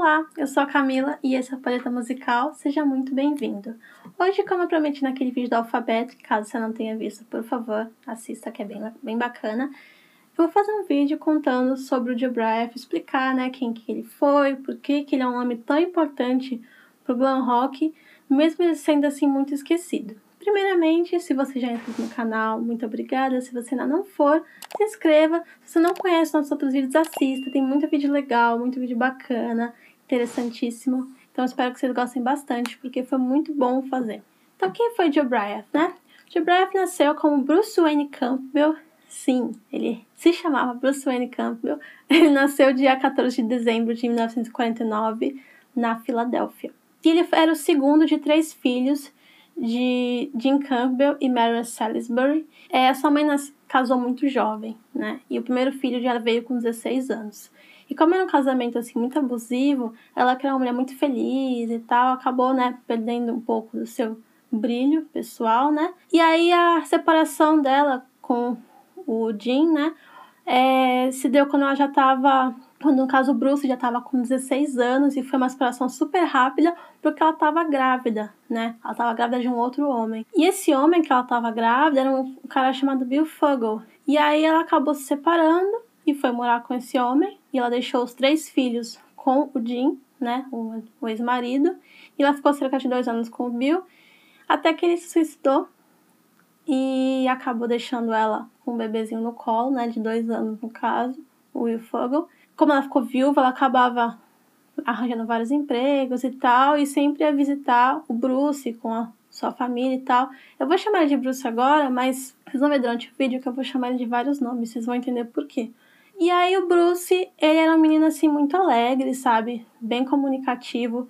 Olá, eu sou a Camila e esse é o Paleta Musical, seja muito bem-vindo. Hoje, como eu prometi naquele vídeo do alfabeto, caso você não tenha visto, por favor, assista que é bem, bem bacana. Eu vou fazer um vídeo contando sobre o Jobriath, explicar né, quem que ele foi, por que, que ele é um nome tão importante pro glam rock, mesmo ele sendo assim muito esquecido. Primeiramente, se você já entrou no canal, muito obrigada. Se você ainda não for, se inscreva. Se você não conhece nossos outros vídeos, assista. Tem muito vídeo legal, muito vídeo bacana, interessantíssimo. Então espero que vocês gostem bastante, porque foi muito bom fazer. Então quem foi Joe Bryant, né? Joe Bryant nasceu como Bruce Wayne Campbell. Sim, ele se chamava Bruce Wayne Campbell. Ele nasceu dia 14 de dezembro de 1949 na Filadélfia. Ele era o segundo de três filhos de Jim Campbell e Mary Salisbury. É, sua mãe nas, casou muito jovem, né? E o primeiro filho já veio com 16 anos. E como era um casamento assim muito abusivo, ela que era uma mulher muito feliz e tal, acabou, né, perdendo um pouco do seu brilho pessoal, né? E aí a separação dela com o Jim, né, é, se deu quando ela já estava quando no caso o Bruce já estava com 16 anos e foi uma separação super rápida porque ela estava grávida, né? Ela estava grávida de um outro homem. E esse homem que ela estava grávida era um cara chamado Bill Fuggle. E aí ela acabou se separando e foi morar com esse homem e ela deixou os três filhos com o Jim, né? O, o ex-marido. E ela ficou cerca de dois anos com o Bill até que ele se suicidou e acabou deixando ela com um bebezinho no colo, né? De dois anos no caso, o Will Fuggle como ela ficou viúva, ela acabava arranjando vários empregos e tal, e sempre ia visitar o Bruce com a sua família e tal. Eu vou chamar ele de Bruce agora, mas vocês vão ver durante o vídeo que eu vou chamar ele de vários nomes, vocês vão entender por quê. E aí o Bruce, ele era um menino assim muito alegre, sabe? Bem comunicativo.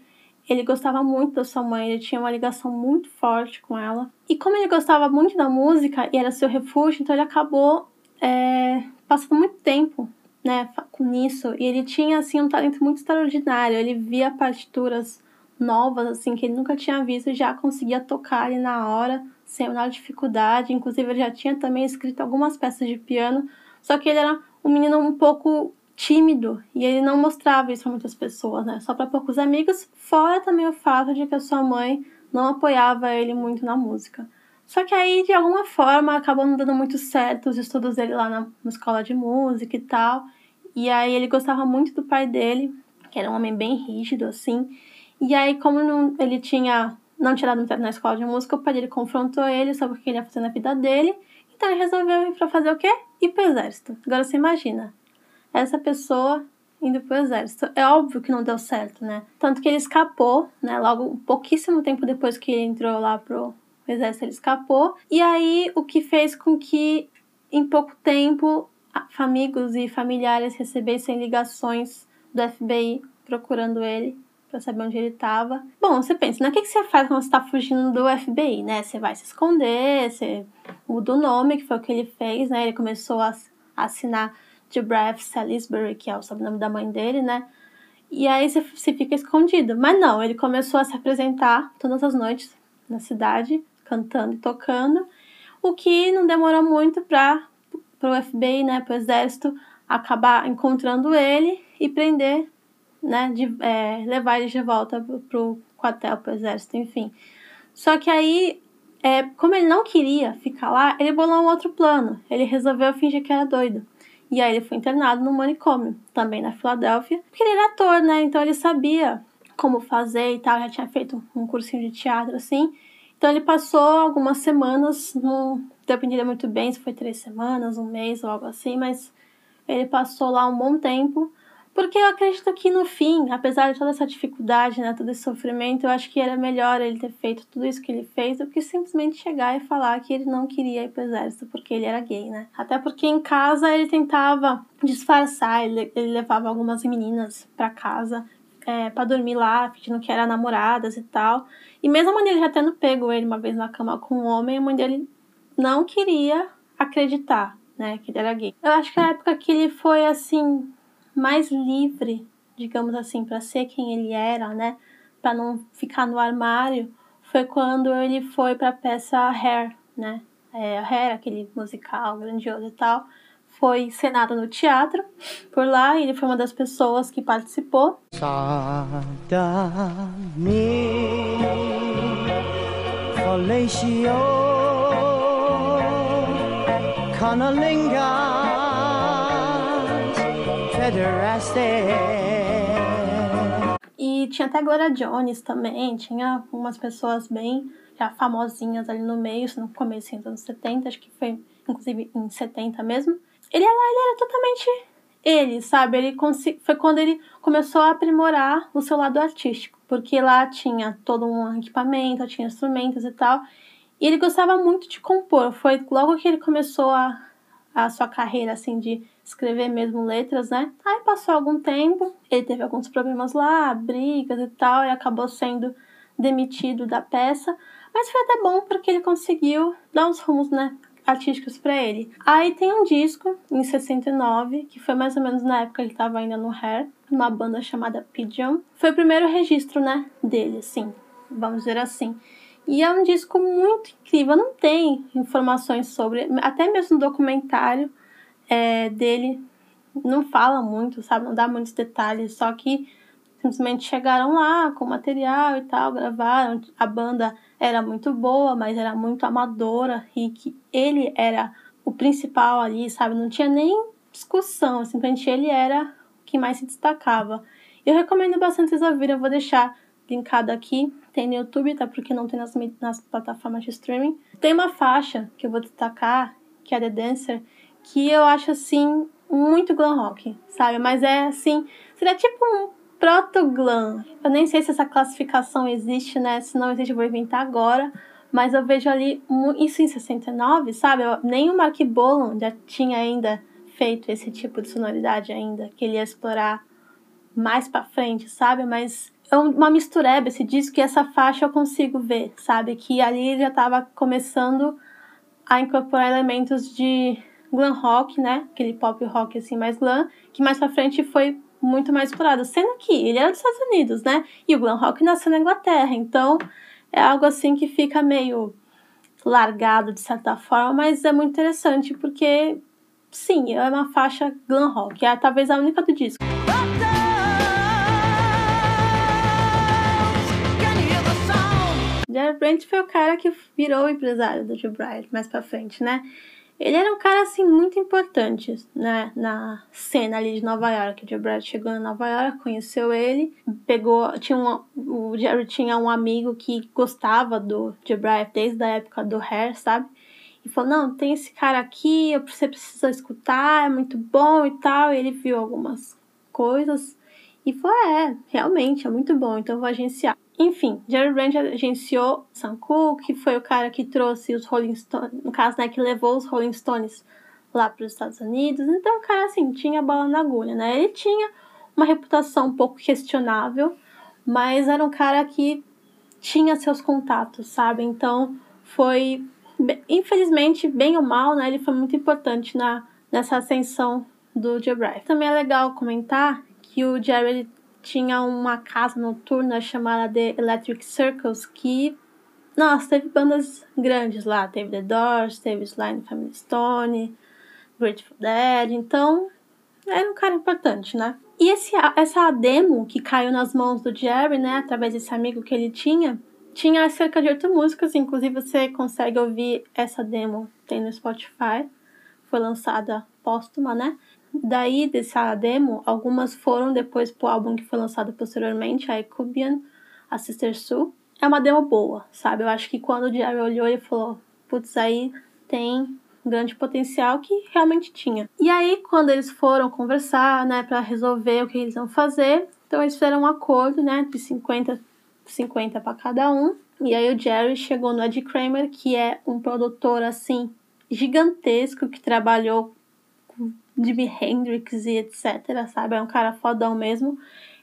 Ele gostava muito da sua mãe, ele tinha uma ligação muito forte com ela. E como ele gostava muito da música e era seu refúgio, então ele acabou é, passando muito tempo né, com isso. E ele tinha, assim, um talento muito extraordinário. Ele via partituras novas, assim, que ele nunca tinha visto e já conseguia tocar ali na hora, sem a menor dificuldade. Inclusive, ele já tinha também escrito algumas peças de piano. Só que ele era um menino um pouco tímido e ele não mostrava isso para muitas pessoas, né? Só para poucos amigos, fora também o fato de que a sua mãe não apoiava ele muito na música. Só que aí, de alguma forma, acabou não dando muito certo os estudos dele lá na, na escola de música e tal. E aí ele gostava muito do pai dele, que era um homem bem rígido, assim. E aí, como não, ele tinha não tirado na escola de música, o pai dele confrontou ele sobre o que ele ia fazer na vida dele. Então ele resolveu ir pra fazer o quê? Ir pro exército. Agora você imagina, essa pessoa indo pro exército. É óbvio que não deu certo, né? Tanto que ele escapou, né? Logo, pouquíssimo tempo depois que ele entrou lá pro o exército ele escapou. E aí, o que fez com que, em pouco tempo, amigos e familiares recebessem ligações do FBI procurando ele para saber onde ele estava. Bom, você pensa, né? O que, que você faz quando você está fugindo do FBI, né? Você vai se esconder, você muda o nome, que foi o que ele fez, né? Ele começou a assinar Debrath Salisbury, que é o sobrenome da mãe dele, né? E aí você, você fica escondido. Mas não, ele começou a se apresentar todas as noites na cidade cantando e tocando, o que não demorou muito para o FBI, né, para o exército, acabar encontrando ele e prender, né, de, é, levar ele de volta para o quartel, para o exército, enfim. Só que aí, é, como ele não queria ficar lá, ele bolou um outro plano. Ele resolveu fingir que era doido. E aí ele foi internado no manicômio, também na Filadélfia, porque ele era ator, né? Então ele sabia como fazer e tal, já tinha feito um cursinho de teatro assim. Então ele passou algumas semanas, não dependia muito bem se foi três semanas, um mês ou algo assim, mas ele passou lá um bom tempo, porque eu acredito que no fim, apesar de toda essa dificuldade, né, todo esse sofrimento, eu acho que era melhor ele ter feito tudo isso que ele fez do que simplesmente chegar e falar que ele não queria ir pro exército porque ele era gay, né? Até porque em casa ele tentava disfarçar, ele, ele levava algumas meninas para casa é, para dormir lá, fingindo que era namoradas e tal. E mesmo a mãe dele já tendo pego ele uma vez na cama com um homem, a mãe dele não queria acreditar, né, que ele era gay. Eu acho que a época que ele foi assim mais livre, digamos assim, para ser quem ele era, né, para não ficar no armário, foi quando ele foi para a peça Hair, né? É, Hair, aquele musical grandioso e tal, foi encenada no teatro por lá e ele foi uma das pessoas que participou. E tinha até Glória Jones também, tinha umas pessoas bem já famosinhas ali no meio, no começo dos anos 70, acho que foi inclusive em 70 mesmo. Ele era, ele era totalmente ele, sabe? Ele foi quando ele começou a aprimorar o seu lado artístico, porque lá tinha todo um equipamento, tinha instrumentos e tal. E ele gostava muito de compor. Foi logo que ele começou a, a sua carreira assim de escrever mesmo letras, né? Aí passou algum tempo, ele teve alguns problemas lá, brigas e tal, e acabou sendo demitido da peça. Mas foi até bom porque ele conseguiu dar uns rumos, né? artísticos para ele. Aí tem um disco em 69, que foi mais ou menos na época que ele estava ainda no Hair, uma banda chamada Pigeon. Foi o primeiro registro, né, dele, assim, vamos dizer assim. E é um disco muito incrível, não tem informações sobre, até mesmo no documentário é, dele não fala muito, sabe, não dá muitos detalhes, só que simplesmente chegaram lá com material e tal, gravaram, a banda era muito boa, mas era muito amadora e que ele era o principal ali, sabe? Não tinha nem discussão, simplesmente ele era o que mais se destacava. Eu recomendo bastante vocês ouvirem, eu vou deixar linkado aqui, tem no YouTube, tá? Porque não tem nas, nas plataformas de streaming. Tem uma faixa que eu vou destacar, que é The Dancer, que eu acho assim muito glam rock, sabe? Mas é assim, seria tipo um proto-glam. Eu nem sei se essa classificação existe, né? Se não existe, eu vou inventar agora. Mas eu vejo ali isso em 69, sabe? Nem o Mark Bolan já tinha ainda feito esse tipo de sonoridade ainda, que ele ia explorar mais para frente, sabe? Mas é uma mistureba esse disco e essa faixa eu consigo ver, sabe? Que ali ele já estava começando a incorporar elementos de glam rock, né? Aquele pop rock assim mais glam, que mais para frente foi muito mais explorado. Sendo que ele era dos Estados Unidos, né? E o glam rock nasceu na Inglaterra. Então é algo assim que fica meio largado de certa forma, mas é muito interessante porque, sim, é uma faixa glam rock. É talvez a única do disco. Jerry Brent foi o cara que virou o empresário do Joe Bryant mais pra frente, né? Ele era um cara, assim, muito importante, né, na cena ali de Nova York. O Joe Brad chegou em Nova York, conheceu ele, pegou, tinha um, o Jerry tinha um amigo que gostava do Joe Brad desde a época do Hair, sabe? E falou, não, tem esse cara aqui, você precisa escutar, é muito bom e tal. E ele viu algumas coisas e falou, é, realmente, é muito bom, então vou agenciar. Enfim, Jerry Brand agenciou Sam Cooke, que foi o cara que trouxe os Rolling Stones, no caso, né, que levou os Rolling Stones lá para os Estados Unidos. Então, o cara, assim, tinha bola na agulha, né? Ele tinha uma reputação um pouco questionável, mas era um cara que tinha seus contatos, sabe? Então, foi, infelizmente, bem ou mal, né? Ele foi muito importante na, nessa ascensão do Bright. Também é legal comentar que o Jerry tinha uma casa noturna chamada The Electric Circles que, nossa, teve bandas grandes lá. Teve The Doors, teve Sly Family Stone, Grateful Dead. Então, era um cara importante, né? E esse, essa demo que caiu nas mãos do Jerry, né, através desse amigo que ele tinha, tinha cerca de oito músicas, inclusive você consegue ouvir essa demo, tem no Spotify, foi lançada póstuma, né? Daí, dessa demo, algumas foram depois pro álbum que foi lançado posteriormente, a Ecubian, a Sister Sue. É uma demo boa, sabe? Eu acho que quando o Jerry olhou, ele falou: putz, aí tem grande potencial que realmente tinha. E aí, quando eles foram conversar, né, para resolver o que eles iam fazer, então eles fizeram um acordo, né, de 50 50 para cada um. E aí o Jerry chegou no Ed Kramer, que é um produtor assim gigantesco que trabalhou Jimi Hendrix e etc, sabe? É um cara fodão mesmo.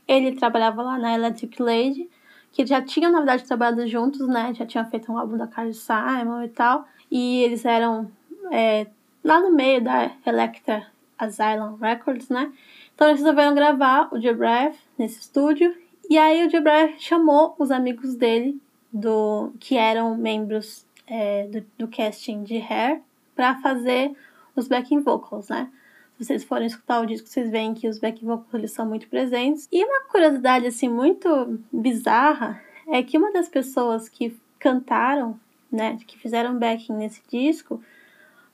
Ele trabalhava lá na Electric Lady, que já tinham, na verdade, trabalhado juntos, né? Já tinham feito um álbum da Carly Simon e tal. E eles eram é, lá no meio da Electra Asylum Records, né? Então eles resolveram gravar o Jebref nesse estúdio. E aí o Jebref chamou os amigos dele, do que eram membros é, do, do casting de Hair, para fazer os backing vocals, né? Vocês forem escutar o disco, vocês veem que os back vocals eles são muito presentes. E uma curiosidade assim muito bizarra é que uma das pessoas que cantaram, né, que fizeram backing nesse disco,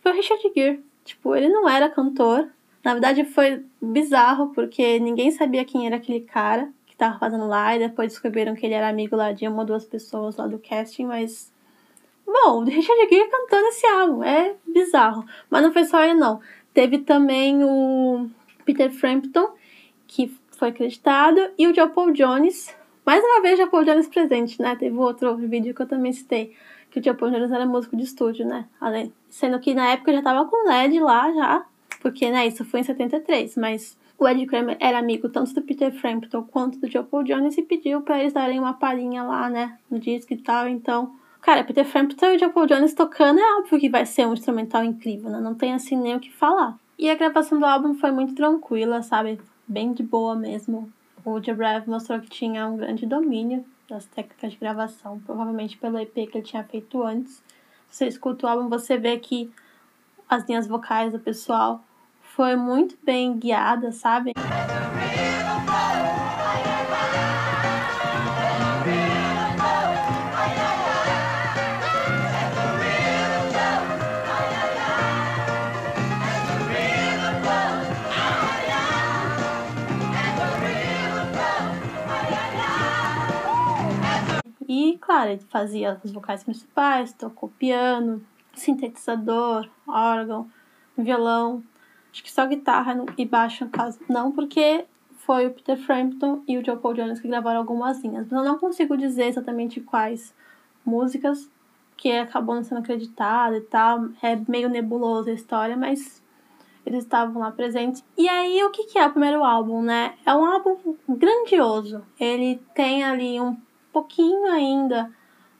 foi o Richard Gere. Tipo, ele não era cantor. Na verdade, foi bizarro porque ninguém sabia quem era aquele cara que tava fazendo lá e depois descobriram que ele era amigo lá de uma ou duas pessoas lá do casting, mas Bom, o Richard Gere cantou nesse álbum, é bizarro. Mas não foi só ele, não. Teve também o Peter Frampton, que foi acreditado, e o Joe Paul Jones. Mais uma vez, o Joe Paul Jones presente, né? Teve outro vídeo que eu também citei, que o Joe Paul Jones era músico de estúdio, né? Além, sendo que na época já tava com LED lá, já, porque, né, isso foi em 73, mas o Ed Kramer era amigo tanto do Peter Frampton quanto do Joe Paul Jones e pediu para eles darem uma palhinha lá, né, no disco e tal, então Cara, Peter Frampton e o Paul Jones tocando é óbvio que vai ser um instrumental incrível, né? Não tem assim nem o que falar. E a gravação do álbum foi muito tranquila, sabe? Bem de boa mesmo. O Jabrev mostrou que tinha um grande domínio das técnicas de gravação, provavelmente pelo EP que ele tinha feito antes. Você escuta o álbum, você vê que as linhas vocais do pessoal foi muito bem guiada, sabe? E, claro, ele fazia os vocais principais, tocou piano, sintetizador, órgão, violão. Acho que só guitarra e baixo, no caso, não, porque foi o Peter Frampton e o Joe Paul Jones que gravaram algumas linhas. Mas eu não consigo dizer exatamente quais músicas, que acabou não sendo acreditado e tal. É meio nebulosa a história, mas eles estavam lá presentes. E aí, o que, que é o primeiro álbum, né? É um álbum grandioso. Ele tem ali um pouquinho ainda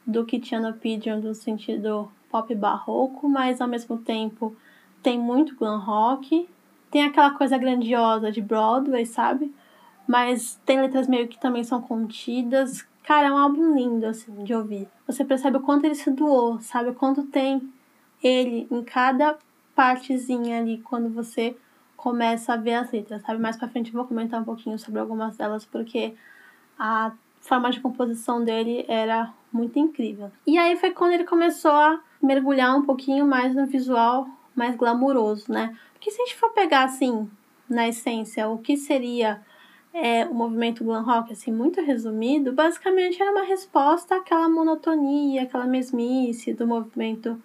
do que tinha no Pigeon no sentido pop barroco, mas ao mesmo tempo tem muito glam rock, tem aquela coisa grandiosa de Broadway, sabe? Mas tem letras meio que também são contidas. Cara, é um álbum lindo, assim, de ouvir. Você percebe o quanto ele se doou, sabe? O quanto tem ele em cada partezinha ali quando você começa a ver as letras, sabe? Mais pra frente eu vou comentar um pouquinho sobre algumas delas, porque a forma de composição dele era muito incrível. E aí foi quando ele começou a mergulhar um pouquinho mais no visual mais glamuroso, né? Porque se a gente for pegar assim, na essência, o que seria é, o movimento glam rock, assim, muito resumido, basicamente era uma resposta àquela monotonia, aquela mesmice do movimento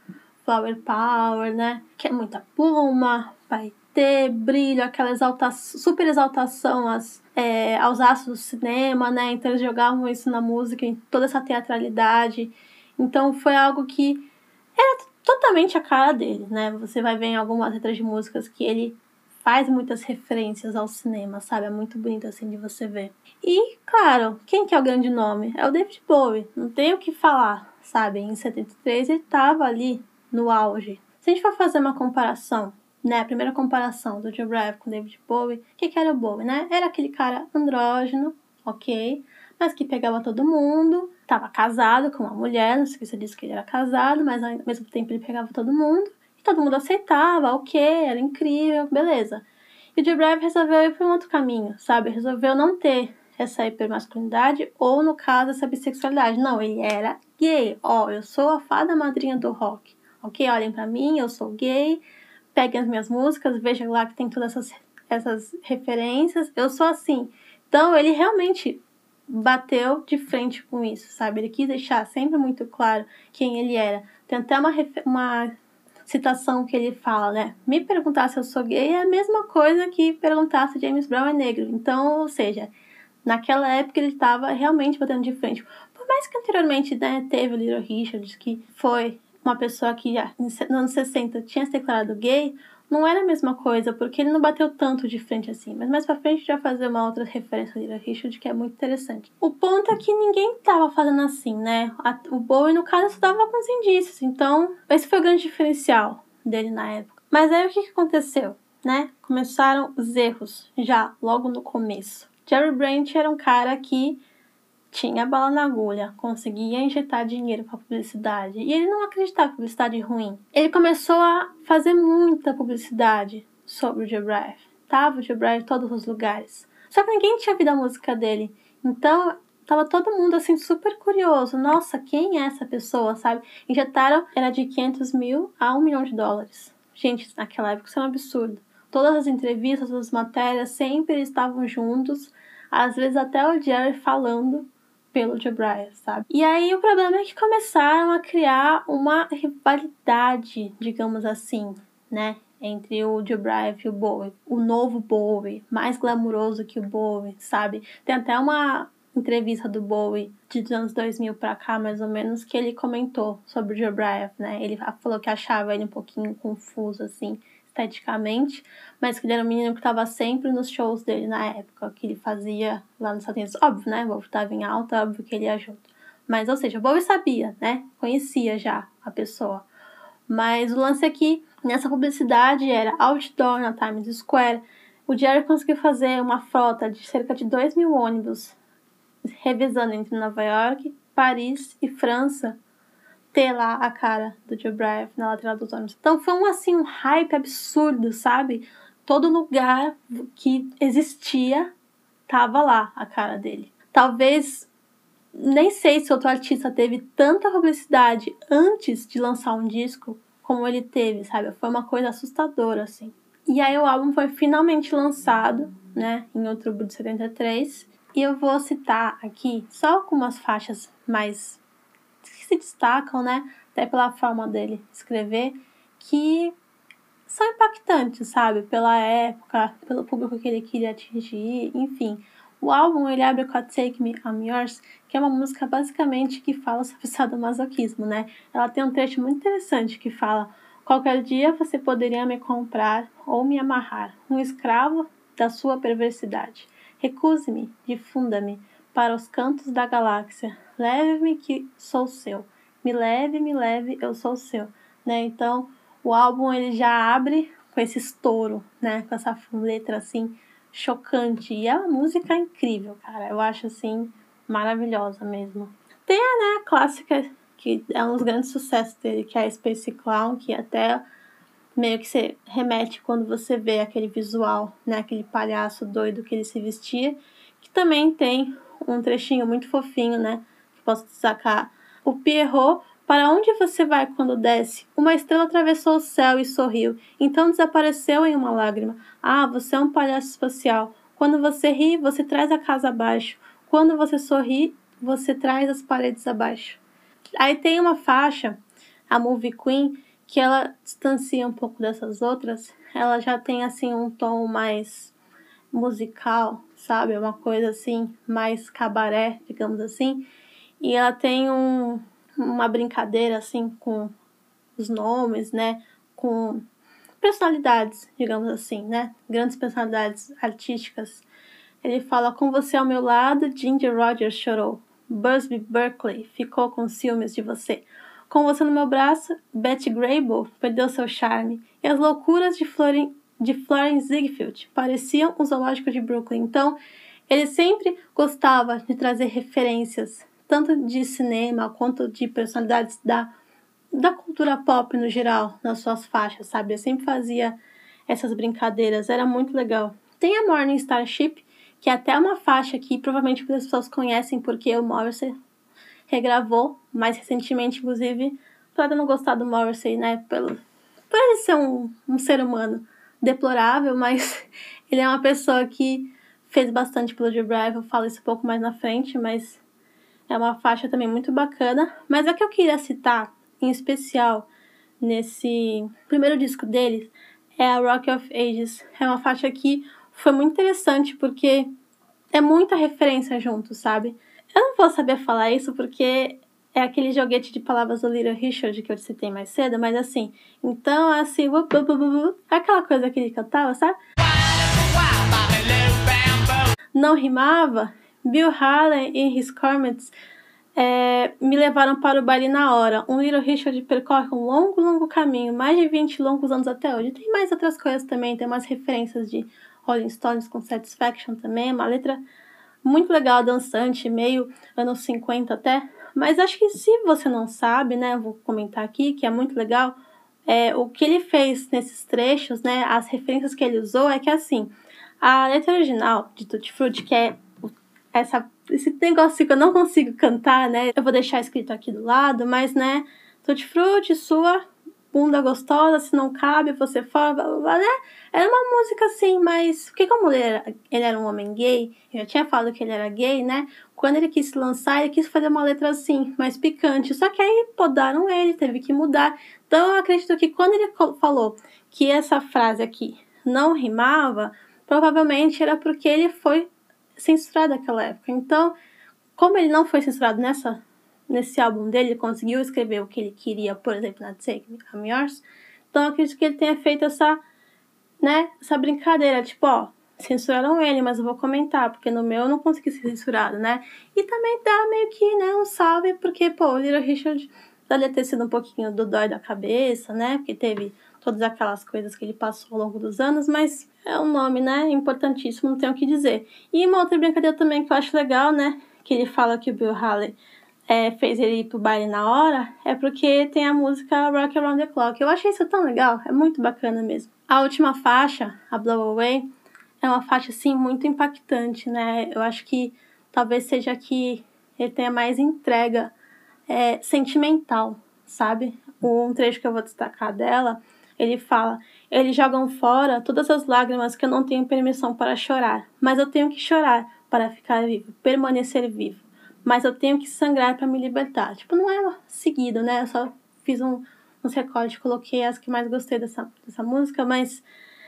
flower power, né? Que é muita pluma, vai ter brilho, aquela exaltação, super exaltação às é, aos astros do cinema, né? Então eles jogavam isso na música, em toda essa teatralidade. Então foi algo que era totalmente a cara dele, né? Você vai ver em algumas letras de músicas que ele faz muitas referências ao cinema, sabe? É muito bonito assim de você ver. E, claro, quem que é o grande nome? É o David Bowie. Não tem o que falar, sabe? Em 73 ele estava ali no auge. Se a gente for fazer uma comparação né, a primeira comparação do Joe Brave com David Bowie, o que, que era o Bowie, né? Era aquele cara andrógeno, ok, mas que pegava todo mundo, estava casado com uma mulher, não sei se você disse que ele era casado, mas ao mesmo tempo ele pegava todo mundo, e todo mundo aceitava, ok, era incrível, beleza. E o Joe Brave resolveu ir para um outro caminho, sabe? Resolveu não ter essa hipermasculinidade ou, no caso, essa bissexualidade. Não, ele era gay. Ó, oh, eu sou a fada madrinha do rock. Ok, olhem para mim, eu sou gay, peguem as minhas músicas, vejam lá que tem todas essas, essas referências. Eu sou assim. Então ele realmente bateu de frente com isso, sabe? Ele quis deixar sempre muito claro quem ele era. Tem até uma, uma citação que ele fala, né? Me perguntar se eu sou gay é a mesma coisa que perguntar se James Brown é negro. Então, ou seja, naquela época ele estava realmente batendo de frente. Por mais que anteriormente né, teve o Little Richard, que foi uma pessoa que nos anos 60 tinha se declarado gay, não era a mesma coisa, porque ele não bateu tanto de frente assim. Mas mais pra frente vai fazer uma outra referência ali Richard que é muito interessante. O ponto é que ninguém tava fazendo assim, né? O Bowie, no caso, estava com os indícios. Então, esse foi o grande diferencial dele na época. Mas aí o que, que aconteceu, né? Começaram os erros já logo no começo. Jerry Brandt era um cara que tinha bala na agulha, conseguia injetar dinheiro para publicidade e ele não acreditava em publicidade ruim. Ele começou a fazer muita publicidade, sobre o Jibraf. Tava o Jibraf em todos os lugares. Só que ninguém tinha ouvido a música dele. Então, tava todo mundo assim super curioso. Nossa, quem é essa pessoa, sabe? Injetaram, era de 500 mil a 1 milhão de dólares. Gente, naquela época isso era um absurdo. Todas as entrevistas, as matérias sempre estavam juntos. Às vezes até o Jerry falando pelo Jabriah, sabe? E aí o problema é que começaram a criar uma rivalidade, digamos assim, né? Entre o Jabriah e o Bowie. O novo Bowie, mais glamuroso que o Bowie, sabe? Tem até uma entrevista do Bowie de anos 2000 para cá, mais ou menos, que ele comentou sobre o Jabriah, né? Ele falou que achava ele um pouquinho confuso, assim, esteticamente, mas que ele era um menino que estava sempre nos shows dele na época, que ele fazia lá nos Estados Unidos. Óbvio, né? Bowie estava em alta, óbvio que ele ia junto. Mas, ou seja, Bowie sabia, né? Conhecia já a pessoa. Mas o lance aqui, nessa publicidade, era outdoor na Times Square. O Jerry conseguiu fazer uma frota de cerca de 2 mil ônibus, revezando entre Nova York, Paris e França, ter lá a cara do Joe Bryant na lateral dos ônibus. Então foi um assim um hype absurdo, sabe? Todo lugar que existia tava lá a cara dele. Talvez nem sei se outro artista teve tanta publicidade antes de lançar um disco como ele teve, sabe? Foi uma coisa assustadora assim. E aí o álbum foi finalmente lançado, né, em outubro de 73, e eu vou citar aqui só algumas faixas mais se destacam, né? Até pela forma dele escrever, que são impactantes, sabe? Pela época, pelo público que ele queria atingir, enfim. O álbum ele abre com a Take Me I'm Yours, que é uma música basicamente que fala sobre sadomasoquismo, né? Ela tem um trecho muito interessante que fala: Qualquer dia você poderia me comprar ou me amarrar, um escravo da sua perversidade. Recuse-me, difunda-me para os cantos da galáxia. Leve-me que sou seu. Me leve, me leve, eu sou seu. Né? Então, o álbum ele já abre com esse estouro, né? Com essa letra assim chocante. E é uma música incrível, cara. Eu acho assim maravilhosa mesmo. Tem né, a clássica que é um dos grandes sucessos dele, que é a Space Clown, que até meio que se remete quando você vê aquele visual, né, aquele palhaço doido que ele se vestia, que também tem um trechinho muito fofinho, né, que posso destacar. O Pierrot, para onde você vai quando desce? Uma estrela atravessou o céu e sorriu, então desapareceu em uma lágrima. Ah, você é um palhaço espacial. Quando você ri, você traz a casa abaixo. Quando você sorri, você traz as paredes abaixo. Aí tem uma faixa, a Movie Queen, que ela distancia um pouco dessas outras, ela já tem assim um tom mais musical, sabe? Uma coisa assim, mais cabaré, digamos assim. E ela tem um, uma brincadeira assim com os nomes, né? Com personalidades, digamos assim, né? Grandes personalidades artísticas. Ele fala: Com você ao meu lado, Ginger Rogers chorou. Busby Berkeley ficou com ciúmes de você. Com você no meu braço, Betty Grable perdeu seu charme e as loucuras de, Florin, de Florence Ziegfeld pareciam um zoológico de Brooklyn. Então, ele sempre gostava de trazer referências, tanto de cinema quanto de personalidades da, da cultura pop no geral, nas suas faixas, sabe? Ele sempre fazia essas brincadeiras, era muito legal. Tem a Morning Starship, que é até uma faixa que provavelmente as pessoas conhecem porque o Morrissey regravou mais recentemente, inclusive, para não gostar do Morrissey, né? Pelo, por ele ser um, um ser humano deplorável, mas ele é uma pessoa que fez bastante pelo Drive, eu falo isso um pouco mais na frente, mas é uma faixa também muito bacana. Mas a que eu queria citar, em especial, nesse primeiro disco deles, é a Rock of Ages. É uma faixa que foi muito interessante porque é muita referência junto, sabe? Eu não vou saber falar isso porque é aquele joguete de palavras do Little Richard que eu citei mais cedo, mas assim, então assim, aquela coisa que ele cantava, sabe? Não rimava. Bill Haley e His Comets é, me levaram para o baile na hora. Um Little Richard percorre um longo, longo caminho, mais de 20 longos anos até hoje. Tem mais outras coisas também, tem umas referências de Rolling Stones com Satisfaction também, uma letra muito legal, dançante, meio anos 50 até. Mas acho que se você não sabe, né, vou comentar aqui que é muito legal, é, o que ele fez nesses trechos, né, as referências que ele usou é que assim, a letra original de Tutti Frutti, que é essa, esse negócio que eu não consigo cantar, né, eu vou deixar escrito aqui do lado, mas né, Tutti Frutti, sua bunda gostosa, se não cabe, você fala, blá, blá, blá, né? Era uma música assim, mas porque como ele era, ele era um homem gay, eu já tinha falado que ele era gay, né? Quando ele quis se lançar, ele quis fazer uma letra assim, mais picante. Só que aí podaram ele, teve que mudar. Então eu acredito que quando ele falou que essa frase aqui não rimava, provavelmente era porque ele foi censurado naquela época. Então, como ele não foi censurado nessa nesse álbum dele, ele conseguiu escrever o que ele queria, por exemplo, na Take Me Yours. Então, eu acredito que ele tenha feito essa, né, essa brincadeira, tipo, ó, censuraram ele, mas eu vou comentar, porque no meu eu não consegui ser censurado, né? E também dá meio que, né, um salve, porque, pô, o Little Richard deve ter sido um pouquinho do dói da cabeça, né? Porque teve todas aquelas coisas que ele passou ao longo dos anos, mas é um nome, né, importantíssimo, não tenho o que dizer. E uma outra brincadeira também que eu acho legal, né, que ele fala que o Bill Haley é, fez ele ir pro baile na hora, é porque tem a música Rock Around the Clock. Eu achei isso tão legal, é muito bacana mesmo. A última faixa, a Blow Away, é uma faixa assim muito impactante, né? Eu acho que talvez seja que ele tenha mais entrega é, sentimental, sabe? Um trecho que eu vou destacar dela, ele fala: Eles jogam fora todas as lágrimas que eu não tenho permissão para chorar, mas eu tenho que chorar para ficar vivo, permanecer vivo mas eu tenho que sangrar para me libertar. Tipo, não é seguido, né? Eu só fiz um, uns recortes, coloquei as que mais gostei dessa, dessa música, mas,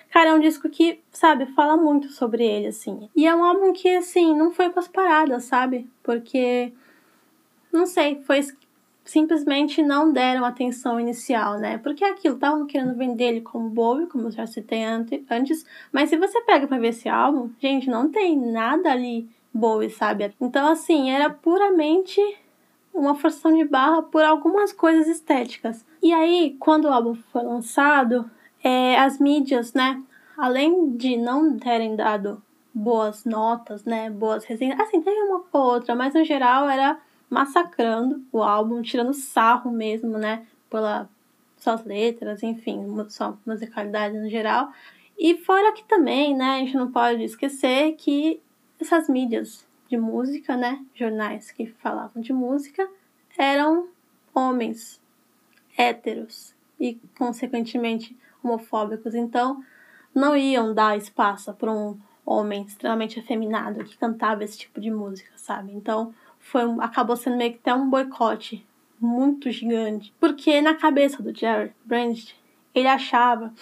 cara, é um disco que, sabe, fala muito sobre ele, assim. E é um álbum que, assim, não foi as paradas, sabe? Porque, não sei, foi simplesmente não deram atenção inicial, né? Porque é aquilo, estavam querendo vender ele como Bowie, como eu já citei antes, mas se você pega para ver esse álbum, gente, não tem nada ali Bowie, sabe? Então, assim, era puramente uma forçação de barra por algumas coisas estéticas. E aí, quando o álbum foi lançado, é, as mídias, né, além de não terem dado boas notas, né, boas resenhas, assim, teve uma ou outra, mas no geral era massacrando o álbum, tirando sarro mesmo, né, pela suas letras, enfim, sua musicalidade no geral. E fora que também, né, a gente não pode esquecer que essas mídias de música, né, jornais que falavam de música, eram homens héteros e, consequentemente, homofóbicos. Então, não iam dar espaço para um homem extremamente afeminado que cantava esse tipo de música, sabe? Então, foi acabou sendo meio que até um boicote muito gigante, porque na cabeça do Jerry Brand, ele achava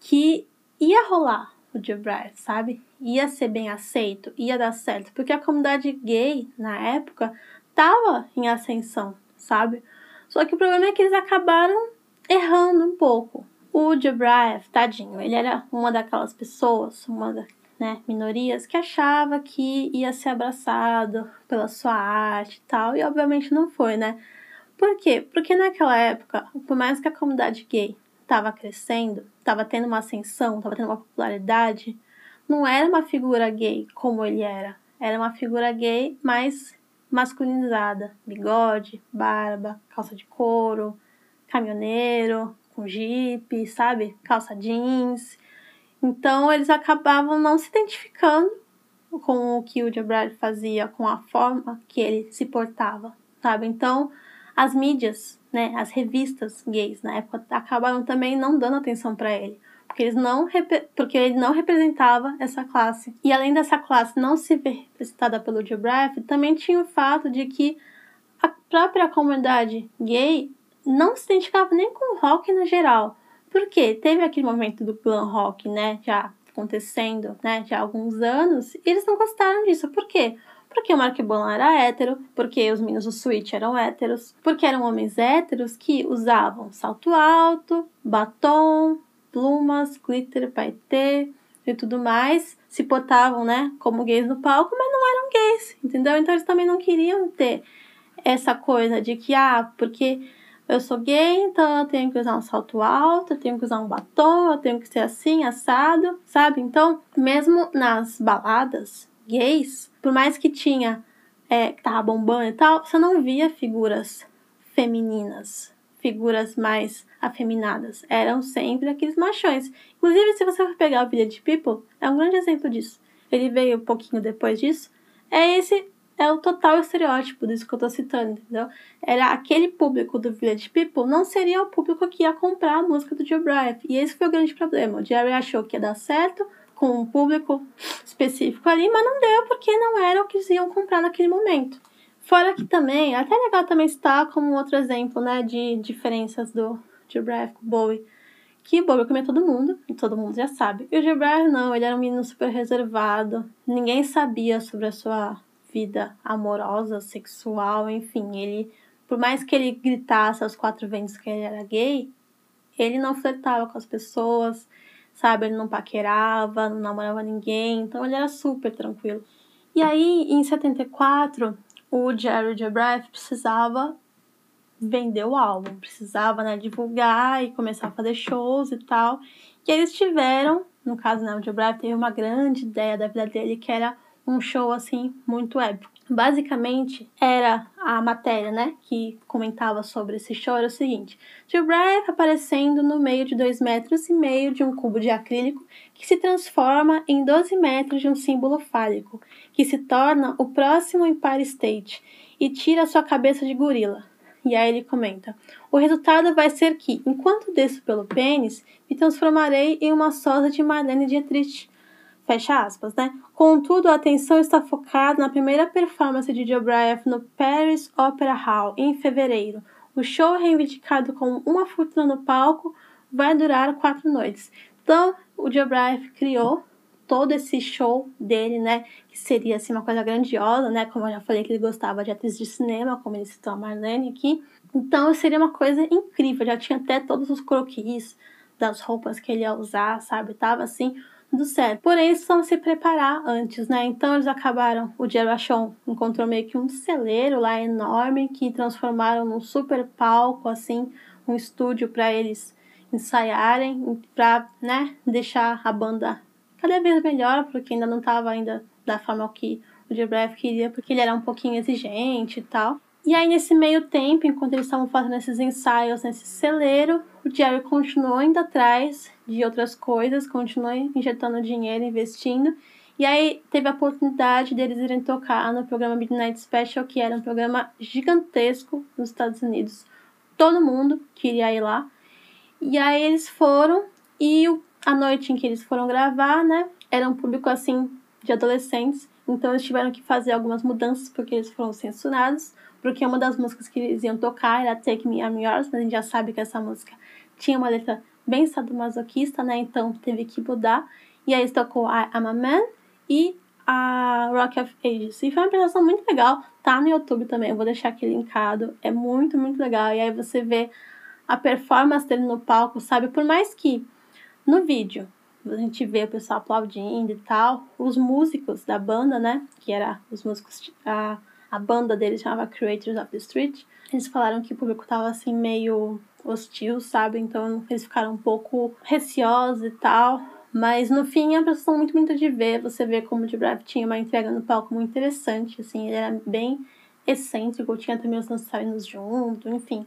que ia rolar o Joe sabe? Ia ser bem aceito, ia dar certo, porque a comunidade gay na época tava em ascensão, sabe? Só que o problema é que eles acabaram errando um pouco. O Joe tadinho, ele era uma daquelas pessoas, uma das né, minorias que achava que ia ser abraçado pela sua arte e tal, e obviamente não foi, né? Por quê? Porque naquela época, por mais que a comunidade gay estava crescendo, estava tendo uma ascensão, estava tendo uma popularidade, não era uma figura gay como ele era. Era uma figura gay mais masculinizada. Bigode, barba, calça de couro, caminhoneiro, com jipe, sabe? Calça jeans. Então eles acabavam não se identificando com o que o Jabrad fazia, com a forma que ele se portava, sabe? Então as mídias né, as revistas gays na época acabaram também não dando atenção para ele, porque eles não porque ele não representava essa classe. E além dessa classe não se ver representada pelo Joe também tinha o fato de que a própria comunidade gay não se identificava nem com o rock no geral. Porque teve aquele momento do glam rock, né, já acontecendo, né, já há alguns anos, e eles não gostaram disso. Por quê? Porque o Mark Bolan era hétero, porque os meninos do Switch eram héteros, porque eram homens héteros que usavam salto alto, batom, plumas, glitter, paetê e tudo mais, se portavam, né, como gays no palco, mas não eram gays, entendeu? Então eles também não queriam ter essa coisa de que, ah, porque eu sou gay, então eu tenho que usar um salto alto, eu tenho que usar um batom, eu tenho que ser assim, assado, sabe? Então, mesmo nas baladas gays, por mais que tinha, é, que tava bombando e tal, você não via figuras femininas, figuras mais afeminadas. Eram sempre aqueles machões. Inclusive, se você for pegar o Village People, é um grande exemplo disso. Ele veio um pouquinho depois disso. É esse é o total estereótipo disso que eu tô citando, entendeu? Era aquele público do Village People não seria o público que ia comprar a música do Joe Bright. E esse foi o grande problema. O Jerry achou que ia dar certo com um público específico ali, mas não deu porque não era o que eles iam comprar naquele momento. Fora que também, até legal também está como outro exemplo, né, de diferenças do O Bowie. Que Bowie comia todo mundo, e todo mundo já sabe. E o Bright não, ele era um menino super reservado. Ninguém sabia sobre a sua vida amorosa, sexual, enfim, ele, por mais que ele gritasse aos quatro ventos que ele era gay, ele não flertava com as pessoas, sabe? Ele não paquerava, não namorava ninguém, então ele era super tranquilo. E aí, em 74, o Jerry Jebreth precisava vender o álbum, precisava né, divulgar e começar a fazer shows e tal. E eles tiveram, no caso, né, o Jebreth teve uma grande ideia da vida dele que era um show assim muito épico. Basicamente, era a matéria, né, que comentava sobre esse show era o seguinte: Gilbreth aparecendo no meio de dois metros e meio de um cubo de acrílico que se transforma em 12 metros de um símbolo fálico, que se torna o próximo Empire State e tira sua cabeça de gorila. E aí ele comenta: O resultado vai ser que, enquanto desço pelo pênis, me transformarei em uma sosa de Marlene Dietrich Fecha aspas, né? Contudo, a atenção está focada na primeira performance de Bryant no Paris Opera Hall em fevereiro. O show, reivindicado com uma fortuna no palco, vai durar quatro noites. Então, o Bryant criou todo esse show dele, né? Que seria assim uma coisa grandiosa, né? Como eu já falei que ele gostava de atriz de cinema, como ele citou a Marlene aqui. Então seria uma coisa incrível. Já tinha até todos os croquis das roupas que ele ia usar, sabe? Tava assim do certo. Porém, eles precisam se preparar antes, né? Então eles acabaram, o Gerashon encontrou meio que um celeiro lá enorme que transformaram num super palco, assim, um estúdio para eles ensaiarem, para, né, deixar a banda cada vez melhor, porque ainda não estava ainda da forma que o Jebref queria, porque ele era um pouquinho exigente e tal. E aí, nesse meio tempo, enquanto eles estavam fazendo esses ensaios nesse celeiro, o Jerry continuou indo atrás de outras coisas, continuou injetando dinheiro, investindo. E aí teve a oportunidade deles irem tocar no programa Midnight Special, que era um programa gigantesco nos Estados Unidos. Todo mundo queria ir lá. E aí eles foram e a noite em que eles foram gravar, né, era um público assim de adolescentes. Então eles tiveram que fazer algumas mudanças porque eles foram censurados porque uma das músicas que eles iam tocar era Take Me, I'm Yours, mas a gente já sabe que essa música tinha uma letra bem sadomasoquista, né? Então teve que mudar. E aí tocou I Am a Man e a Rock of Ages. E foi uma apresentação muito legal, tá no YouTube também, eu vou deixar aqui linkado. É muito, muito legal. E aí você vê a performance dele no palco, sabe? Por mais que no vídeo a gente vê o pessoal aplaudindo e tal, os músicos da banda, né? Que era os músicos. A, a banda deles chamava Creators of the Street, eles falaram que o público tava assim meio hostil, sabe? Então eles ficaram um pouco receosos e tal. Mas no fim é uma prestação muito bonita de ver. Você vê como o Brave tinha uma entrega no palco muito interessante, assim, ele era bem excêntrico, tinha também os dançarinos junto, enfim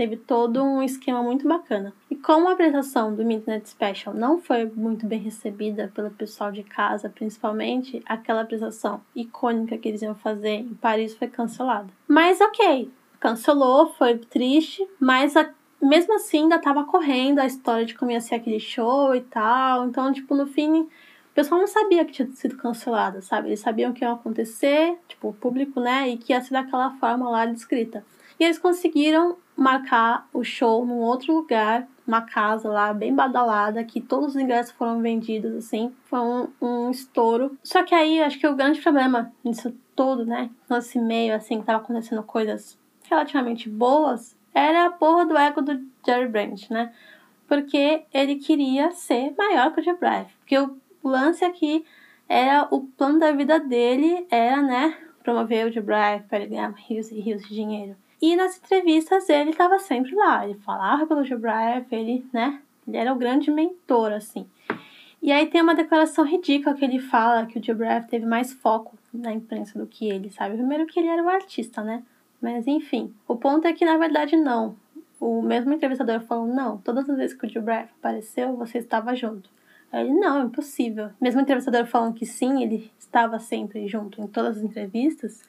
teve todo um esquema muito bacana. E como a apresentação do Midnight Special não foi muito bem recebida pelo pessoal de casa, principalmente, aquela apresentação icônica que eles iam fazer em Paris foi cancelada. Mas ok, cancelou, foi triste, mas a, mesmo assim ainda tava correndo a história de como ia ser aquele show e tal. Então, tipo, no fim, o pessoal não sabia que tinha sido cancelada, sabe? Eles sabiam que ia acontecer, tipo, o público, né? E que ia ser daquela forma lá descrita. E eles conseguiram marcar o show num outro lugar, uma casa lá bem badalada, que todos os ingressos foram vendidos, assim. Foi um, um estouro. Só que aí, acho que o grande problema nisso todo, né? Nesse meio, assim, que tava acontecendo coisas relativamente boas, era a porra do ego do Jerry Brandt, né? Porque ele queria ser maior que o Jerry Brandt. Porque o lance aqui era o plano da vida dele, era, né? Promover o Jerry Brandt para ele ganhar rios e rios de dinheiro. E nas entrevistas ele estava sempre lá, ele falava pelo Gilbreth, ele, né, ele era o grande mentor, assim. E aí tem uma declaração ridícula que ele fala que o Gilbreth teve mais foco na imprensa do que ele, sabe? Primeiro que ele era o artista, né? Mas enfim, o ponto é que na verdade não. o mesmo entrevistador falou: Não, todas as vezes que o Gilbreth apareceu, você estava junto. Aí ele: Não, é impossível. Mesmo o entrevistador falando que sim, ele estava sempre junto em todas as entrevistas.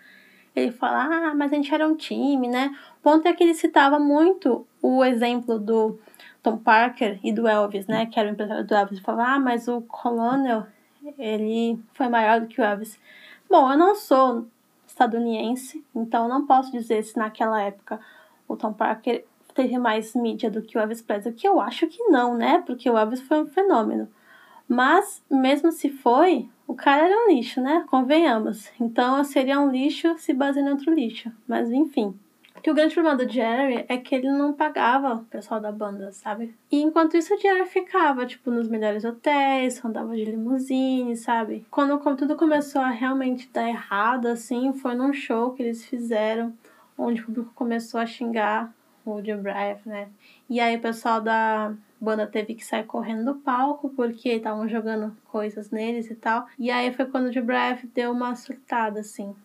Ele fala: Ah, mas a gente era um time, né? O ponto é que ele citava muito o exemplo do Tom Parker e do Elvis, né? Que era o empresário do Elvis. Ele falava: Ah, mas o Colonel, ele foi maior do que o Elvis. Bom, eu não sou estadunidense, então não posso dizer se naquela época o Tom Parker teve mais mídia do que o Elvis Presley, que eu acho que não, né? Porque o Elvis foi um fenômeno. Mas, mesmo se foi, o cara era um lixo, né? Convenhamos. Então, seria um lixo se baseando em outro lixo. Mas, enfim. Que o grande problema do Jerry é que ele não pagava o pessoal da banda, sabe? E enquanto isso, o Jerry ficava, tipo, nos melhores hotéis, andava de limusine, sabe? Quando, tudo começou a realmente dar errado, assim, foi num show que eles fizeram, onde o público começou a xingar o Joe Brave, né? E aí o pessoal da banda teve que sair correndo do palco porque estavam jogando coisas neles e tal. E aí foi quando o Joe deu uma surtada, assim.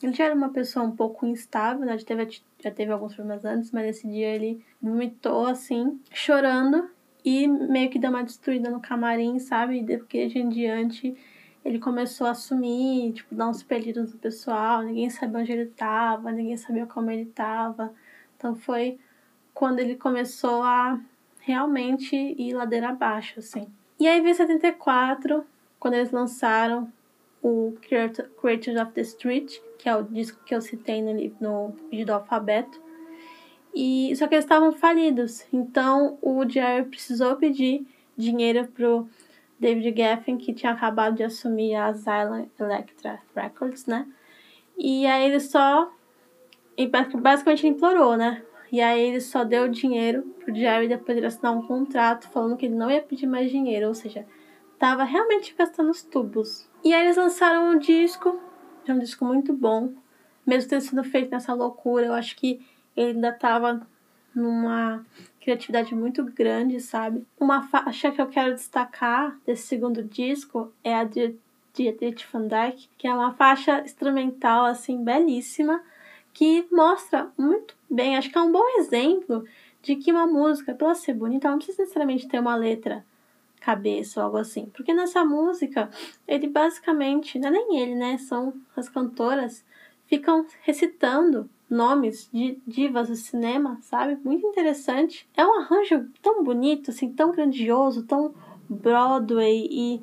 Ele já era uma pessoa um pouco instável, né? Já teve, já teve alguns problemas antes, mas nesse dia ele vomitou, assim, chorando e meio que deu uma destruída no camarim, sabe? E depois em diante ele começou a assumir, tipo, dar uns pedidos no pessoal, ninguém sabia onde ele tava, ninguém sabia como ele tava. Então foi quando ele começou a realmente ir ladeira abaixo, assim. E aí veio 74, quando eles lançaram o Creators of the Street, que é o disco que eu citei no, no vídeo do alfabeto. E só que eles estavam falidos, então o Jerry precisou pedir dinheiro pro David Geffen, que tinha acabado de assumir a Asylum Electra Records, né? E aí ele só e basicamente ele implorou, né? E aí ele só deu dinheiro pro Jerry depois ele assinar um contrato falando que ele não ia pedir mais dinheiro, ou seja, tava realmente gastando os tubos. E aí eles lançaram um disco, é um disco muito bom, mesmo tendo sido feito nessa loucura, eu acho que ele ainda tava numa criatividade muito grande, sabe? Uma faixa que eu quero destacar desse segundo disco é a de Dietrich van Dyke, que é uma faixa instrumental assim belíssima que mostra muito bem, acho que é um bom exemplo de que uma música, pela ser bonita, ela não precisa necessariamente ter uma letra cabeça ou algo assim. Porque nessa música, ele basicamente, não é nem ele, né? São as cantoras, ficam recitando nomes de divas do cinema, sabe? Muito interessante. É um arranjo tão bonito, assim, tão grandioso, tão Broadway e,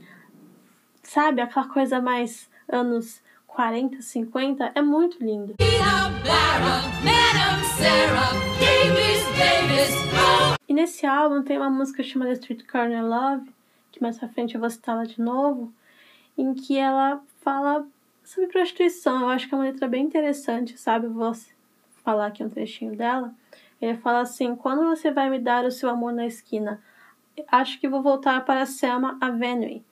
sabe, aquela coisa mais anos 40, 50, é muito lindo. E nesse álbum tem uma música chamada Street Corner Love, que mais pra frente eu vou citá-la de novo, em que ela fala sobre prostituição. Eu acho que é uma letra bem interessante, sabe? Eu vou falar aqui um trechinho dela. Ele fala assim: Quando você vai me dar o seu amor na esquina? Acho que vou voltar para Selma Avenue.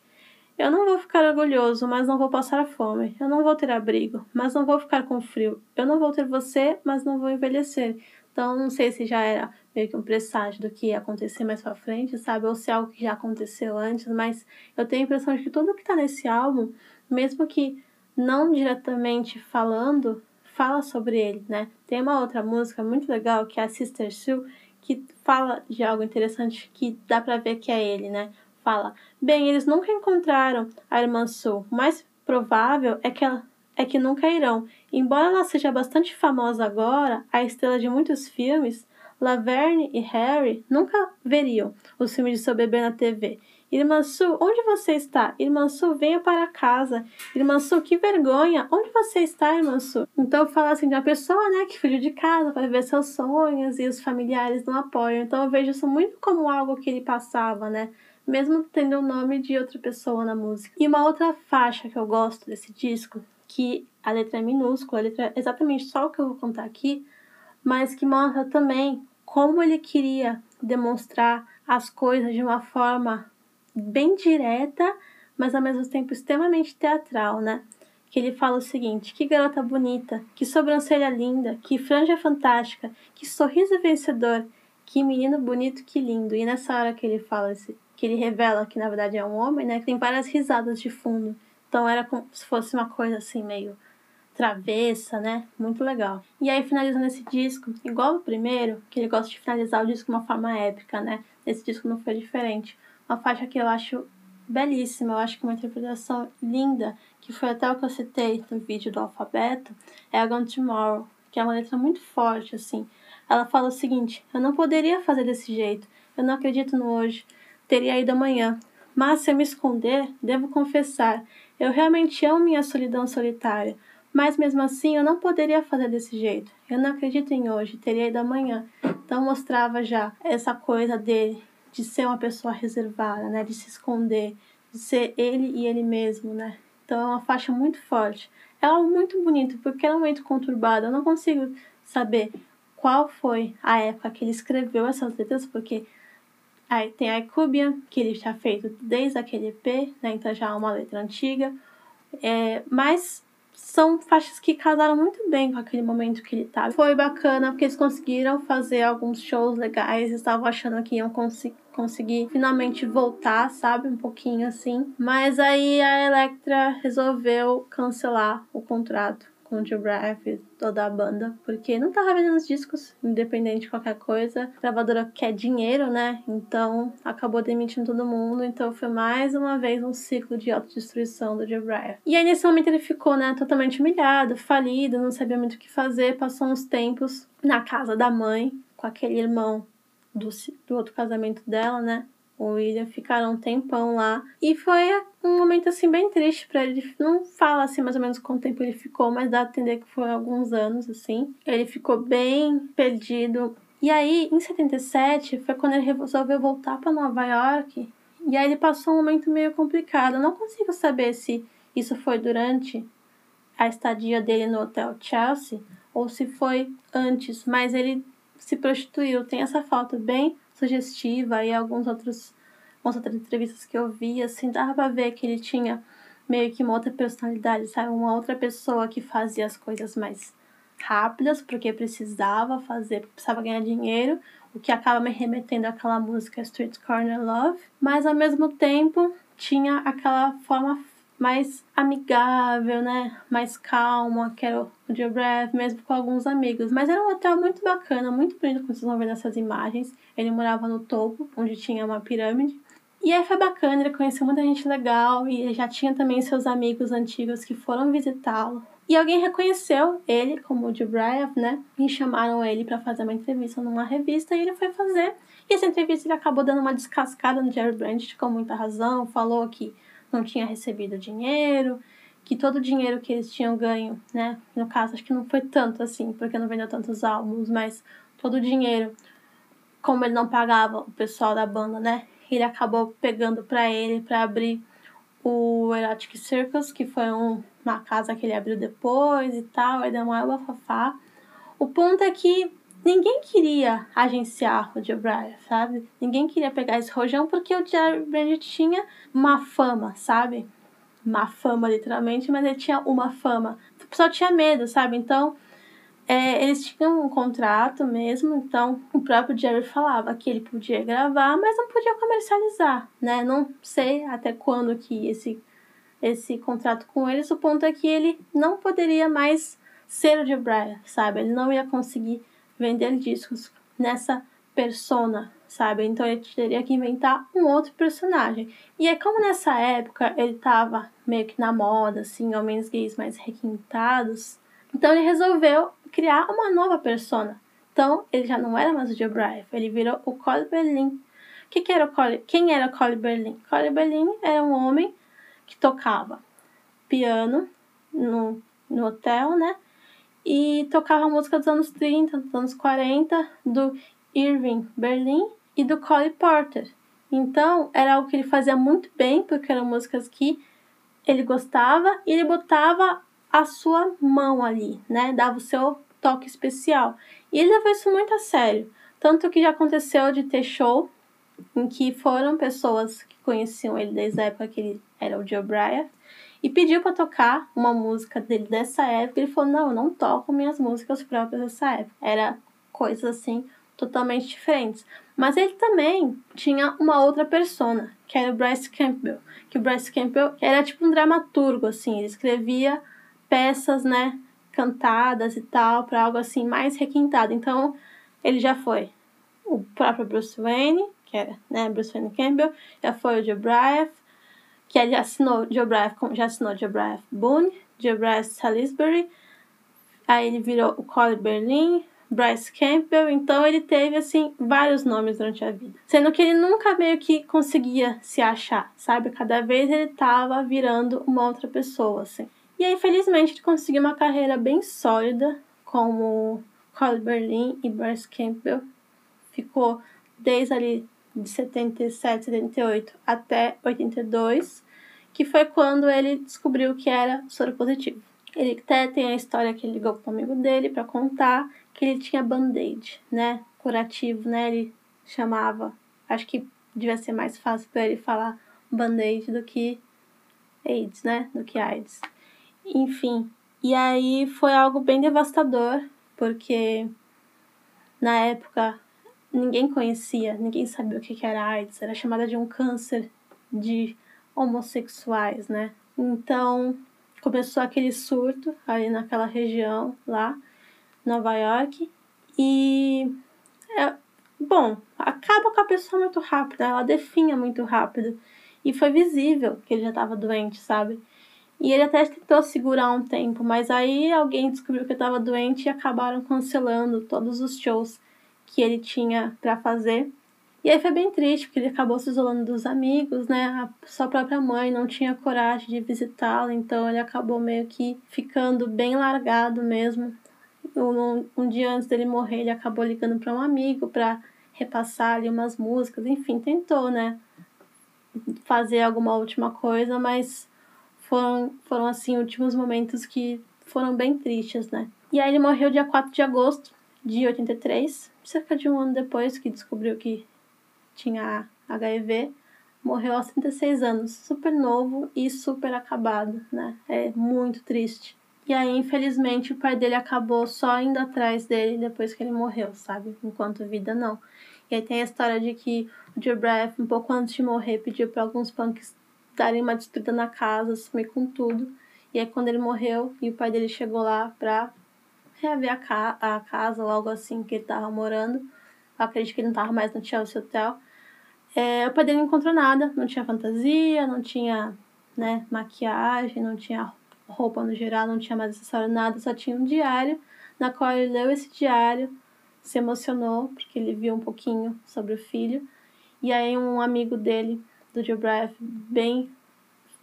Eu não vou ficar orgulhoso, mas não vou passar fome. Eu não vou ter abrigo, mas não vou ficar com frio. Eu não vou ter você, mas não vou envelhecer. Então, não sei se já era meio que um presságio do que ia acontecer mais pra frente, sabe? Ou se é algo que já aconteceu antes, mas eu tenho a impressão de que tudo que tá nesse álbum, mesmo que não diretamente falando, fala sobre ele, né? Tem uma outra música muito legal que é a Sister Sue, que fala de algo interessante que dá pra ver que é ele, né? Fala: Bem, eles nunca encontraram a irmã Sue. O mais provável é que, ela, é que nunca irão. Embora ela seja bastante famosa agora, a estrela de muitos filmes, Laverne e Harry nunca veriam os filmes de seu bebê na TV. Irmã Su, onde você está? Irmã Su, venha para casa. Irmã Su, que vergonha! Onde você está, irmã Su? Então fala assim de uma pessoa, né, que fugiu de casa para ver seus sonhos e os familiares não apoiam. Então eu vejo isso muito como algo que ele passava, né? Mesmo tendo o nome de outra pessoa na música. E uma outra faixa que eu gosto desse disco, que a letra é minúscula, a letra é exatamente só o que eu vou contar aqui, mas que mostra também como ele queria demonstrar as coisas de uma forma bem direta, mas ao mesmo tempo extremamente teatral, né? Que ele fala o seguinte: que garota bonita, que sobrancelha linda, que franja fantástica, que sorriso vencedor, que menino bonito, que lindo. E nessa hora que ele fala esse, que ele revela que na verdade é um homem, né? Que tem várias risadas de fundo. Então era como se fosse uma coisa assim meio travessa, né? Muito legal. E aí, finalizando esse disco, igual o primeiro, que ele gosta de finalizar o disco de uma forma épica, né? Esse disco não foi diferente. Uma faixa que eu acho belíssima, eu acho que uma interpretação linda, que foi até o que eu citei no vídeo do alfabeto, é a Gone Tomorrow, que é uma letra muito forte, assim. Ela fala o seguinte: Eu não poderia fazer desse jeito, eu não acredito no hoje, teria ido amanhã. Mas se eu me esconder, devo confessar, eu realmente amo minha solidão solitária. Mas mesmo assim eu não poderia fazer desse jeito. Eu não acredito em hoje, teria ido amanhã. Então mostrava já essa coisa dele de ser uma pessoa reservada, né, de se esconder, de ser ele e ele mesmo, né? Então é uma faixa muito forte. É algo muito bonito, porque é um momento conturbado. Eu não consigo saber qual foi a época que ele escreveu essas letras, porque aí tem a Icubia, que ele já feito desde aquele EP, né? Então já é uma letra antiga. É, mas são faixas que casaram muito bem com aquele momento que ele estava. Foi bacana porque eles conseguiram fazer alguns shows legais, estavam achando que iam conseguir conseguir finalmente voltar, sabe? Um pouquinho assim. Mas aí a Electra resolveu cancelar o contrato com o e toda a banda, porque não tava vendendo os discos, independente de qualquer coisa. A gravadora quer dinheiro, né? Então acabou demitindo todo mundo. Então foi mais uma vez um ciclo de autodestruição do Joe E aí nesse momento ele ficou, né, totalmente humilhado, falido, não sabia muito o que fazer. Passou uns tempos na casa da mãe, com aquele irmão do, do outro casamento dela, né? O William ficaram um tempão lá. E foi um momento assim bem triste para ele. Não fala assim mais ou menos quanto tempo ele ficou, mas dá a entender que foi alguns anos assim. Ele ficou bem perdido. E aí, em 77, foi quando ele resolveu voltar para Nova York. E aí ele passou um momento meio complicado. Eu não consigo saber se isso foi durante a estadia dele no Hotel Chelsea ou se foi antes, mas ele se prostituiu. Tem essa foto bem sugestiva e alguns outros algumas outras entrevistas que eu vi, assim, dava pra ver que ele tinha meio que uma outra personalidade, sabe? Uma outra pessoa que fazia as coisas mais rápidas, porque precisava fazer, precisava ganhar dinheiro, o que acaba me remetendo àquela música Street Corner Love, mas ao mesmo tempo tinha aquela forma mais amigável, né? Mais calma, que era o Joe mesmo com alguns amigos. Mas era um hotel muito bacana, muito bonito, como vocês vão ver nessas imagens. Ele morava no topo, onde tinha uma pirâmide. E aí foi bacana, ele conheceu muita gente legal e já tinha também seus amigos antigos que foram visitá-lo. E alguém reconheceu ele como o Brian, né? E chamaram ele para fazer uma entrevista numa revista e ele foi fazer. E essa entrevista ele acabou dando uma descascada no Jerry Brandt com muita razão, falou que não tinha recebido dinheiro, que todo o dinheiro que eles tinham ganho, né? No caso, acho que não foi tanto assim, porque não vendeu tantos álbuns, mas todo o dinheiro, como ele não pagava o pessoal da banda, né? Ele acabou pegando para ele para abrir o Erotic Circus, que foi um, uma casa que ele abriu depois e tal, aí deu uma bafafá. O ponto é que ninguém queria agenciar o Joe Bryan, sabe? Ninguém queria pegar esse rojão porque o Jerry Brand tinha uma fama, sabe? Uma fama, literalmente, mas ele tinha uma fama. O pessoal tinha medo, sabe? Então, é, eles tinham um contrato mesmo, então o próprio Jerry falava que ele podia gravar, mas não podia comercializar, né? Não sei até quando que esse, esse contrato com eles, o ponto é que ele não poderia mais ser o Joe Bryan, sabe? Ele não ia conseguir vender discos nessa persona, sabe? Então ele teria que inventar um outro personagem. E é como nessa época ele tava meio que na moda, assim, homens gays mais requintados. Então ele resolveu criar uma nova persona. Então ele já não era mais o Joe Brian, ele virou o Cole Berlin. Que que era o Cole? Quem era o Cole Berlin? Cole Berlin era um homem que tocava piano no, no hotel, né? E tocava música dos anos 30, dos anos 40, do Irving Berlin e do Cole Porter. Então, era algo que ele fazia muito bem, porque eram músicas que ele gostava e ele botava a sua mão ali, né? Dava o seu toque especial. E ele levou isso muito a sério. Tanto que já aconteceu de ter show em que foram pessoas que conheciam ele desde a época que ele era o Joe Bryant e pediu para tocar uma música dele dessa época. Ele falou: Não, eu não toco minhas músicas próprias dessa época. Era coisas assim totalmente diferentes. Mas ele também tinha uma outra persona, que era o Bryce Campbell. Que o Bryce Campbell era tipo um dramaturgo, assim, ele escrevia peças, né, cantadas e tal, para algo assim mais requintado. Então, ele já foi o próprio Bruce Wayne, que era né, Bruce Wayne Campbell, já foi o Joe Bryant, que ele assinou Bryant, já assinou Bryant Boone, Bryant Salisbury, aí ele virou o Colin Berlin, Bryce Campbell, então ele teve assim vários nomes durante a vida. Sendo que ele nunca meio que conseguia se achar, sabe? Cada vez ele tava virando uma outra pessoa, assim. E aí, felizmente, ele conseguiu uma carreira bem sólida como Colin Berlin e Bryce Campbell. Ficou desde ali de 77, 78 até 82, que foi quando ele descobriu que era soro positivo. Ele até tem a história que ele ligou para o amigo dele para contar que ele tinha band-aid, né? Curativo, né? Ele chamava. Acho que devia ser mais fácil para ele falar band-aid do que AIDS, né? Do que AIDS. Enfim. E aí foi algo bem devastador, porque na época ninguém conhecia, ninguém sabia o que era AIDS, era chamada de um câncer de homossexuais, né? Então começou aquele surto ali naquela região lá, Nova York, e é, bom, acaba com a pessoa muito rápido, ela definha muito rápido, e foi visível que ele já estava doente, sabe? E ele até tentou segurar um tempo, mas aí alguém descobriu que estava doente e acabaram cancelando todos os shows que ele tinha para fazer. E aí foi bem triste, porque ele acabou se isolando dos amigos, né? A sua própria mãe não tinha coragem de visitá-lo, então ele acabou meio que ficando bem largado mesmo. Um, um dia antes dele morrer, ele acabou ligando para um amigo para repassar ali umas músicas, enfim, tentou, né? Fazer alguma última coisa, mas foram, foram assim, últimos momentos que foram bem tristes, né? E aí ele morreu dia 4 de agosto de 83, cerca de um ano depois que descobriu que tinha HIV, morreu aos 36 anos, super novo e super acabado, né? É muito triste. E aí, infelizmente, o pai dele acabou só indo atrás dele depois que ele morreu, sabe? Enquanto vida, não. E aí tem a história de que o Joe um pouco antes de morrer, pediu para alguns punks darem uma despedida na casa, sumir com tudo. E aí, quando ele morreu e o pai dele chegou lá pra reaver a, ca a casa algo assim que ele tava morando, eu acredito que ele não tava mais no Chelsea Hotel, é, o pai dele não encontrou nada, não tinha fantasia, não tinha né, maquiagem, não tinha roupa no geral, não tinha mais acessório, nada, só tinha um diário, na qual ele leu esse diário, se emocionou, porque ele viu um pouquinho sobre o filho, e aí um amigo dele, do Joe Breath, bem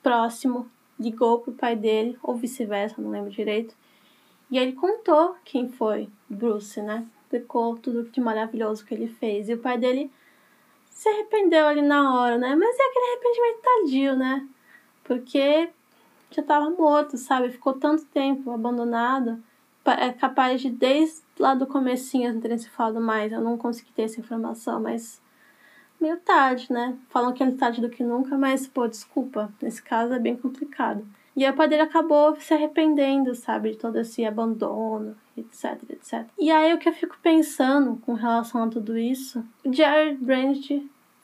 próximo, ligou pro pai dele, ou vice-versa, não lembro direito, e ele contou quem foi Bruce, né? Explicou tudo de maravilhoso que ele fez. E o pai dele se arrependeu ali na hora, né? Mas é aquele arrependimento tadio, né? Porque já estava morto, sabe? Ficou tanto tempo abandonado. É capaz de, desde lá do comecinho, não terem se falado mais. Eu não consegui ter essa informação, mas meio tarde, né? Falam que é tarde do que nunca, mas, pô, desculpa. Nesse caso é bem complicado. E o pai dele acabou se arrependendo, sabe? De todo esse abandono, etc, etc. E aí o que eu fico pensando com relação a tudo isso, o Jared Brand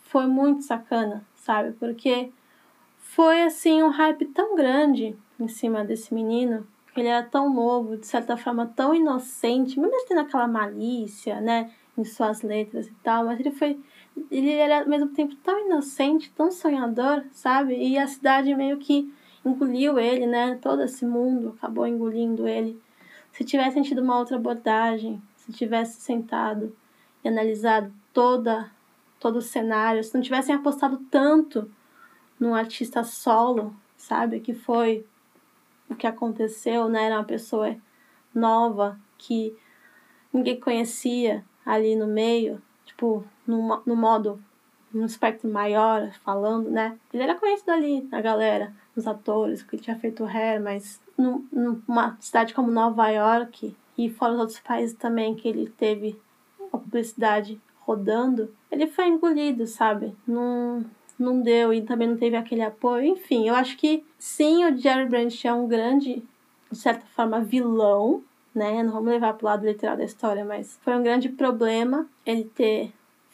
foi muito sacana, sabe? Porque foi assim um hype tão grande em cima desse menino. Ele era tão novo, de certa forma tão inocente, mesmo tendo aquela malícia, né, em suas letras e tal, mas ele foi ele era ao mesmo tempo tão inocente, tão sonhador, sabe? E a cidade meio que engoliu ele, né? Todo esse mundo acabou engolindo ele. Se tivesse tido uma outra abordagem, se tivesse sentado e analisado toda todo o cenário, se não tivessem apostado tanto num artista solo, sabe, que foi o que aconteceu, né? Era uma pessoa nova que ninguém conhecia ali no meio, tipo, no, no modo, num espectro maior, falando, né? Ele era conhecido ali na galera, nos atores, porque ele tinha feito Hair, mas numa cidade como Nova York e fora os outros países também que ele teve a publicidade rodando, ele foi engolido, sabe? Não, não deu e também não teve aquele apoio. Enfim, eu acho que sim, o Jerry Brandt é um grande, de certa forma, vilão, né? Não vamos levar pro lado literal da história, mas foi um grande problema ele ter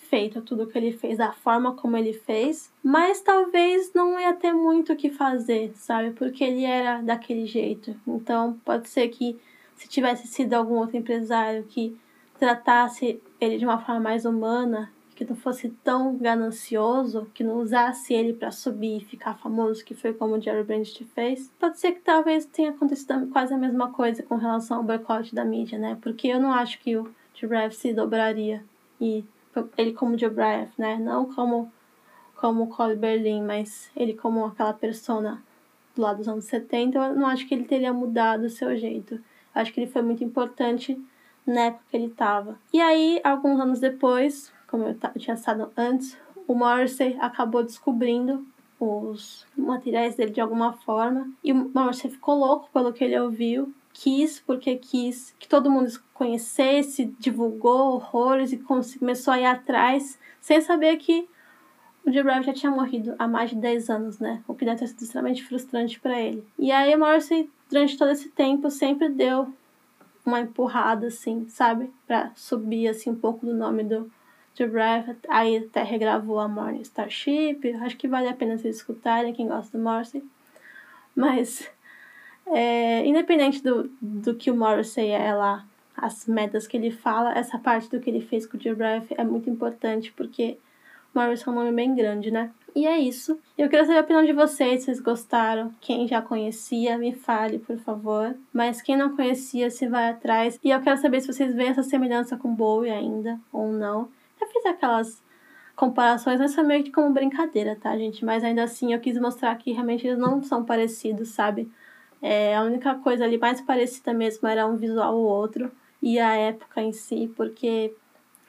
feito tudo que ele fez, da forma como ele fez, mas talvez não ia ter muito o que fazer, sabe? Porque ele era daquele jeito. Então pode ser que se tivesse sido algum outro empresário que tratasse ele de uma forma mais humana, que não fosse tão ganancioso, que não usasse ele para subir e ficar famoso, que foi como o Jerry Brandt fez, pode ser que talvez tenha acontecido quase a mesma coisa com relação ao boicote da mídia, né? Porque eu não acho que o Joe se dobraria e ele como Joe né? Não como como Cole Berlin, mas ele como aquela persona do lado dos anos 70, eu não acho que ele teria mudado o seu jeito. Eu acho que ele foi muito importante na época que ele estava. E aí, alguns anos depois, como eu tinha estado antes, o Morrissey acabou descobrindo os materiais dele de alguma forma. E o Morrissey ficou louco pelo que ele ouviu. Quis, porque quis que todo mundo conhecesse, divulgou horrores e começou a ir atrás, sem saber que o Jim já tinha morrido há mais de 10 anos, né? O que deve ter sido extremamente frustrante para ele. E aí o Morrissey, durante todo esse tempo, sempre deu uma empurrada, assim, sabe? Pra subir, assim, um pouco do nome do Jim Aí até regravou a Morning Starship. Acho que vale a pena vocês escutarem, quem gosta do Morrissey. Mas, é, independente do, do que o Morrissey é lá, as metas que ele fala, essa parte do que ele fez com o Jim é muito importante, porque Morrison é um nome bem grande, né? E é isso. Eu queria saber a opinião de vocês, se vocês gostaram. Quem já conhecia, me fale, por favor. Mas quem não conhecia, se vai atrás. E eu quero saber se vocês veem essa semelhança com Bowie ainda, ou não. Eu fiz aquelas comparações, mas foi meio que como brincadeira, tá, gente? Mas ainda assim, eu quis mostrar que realmente eles não são parecidos, sabe? É, a única coisa ali mais parecida mesmo era um visual ou outro. E a época em si, porque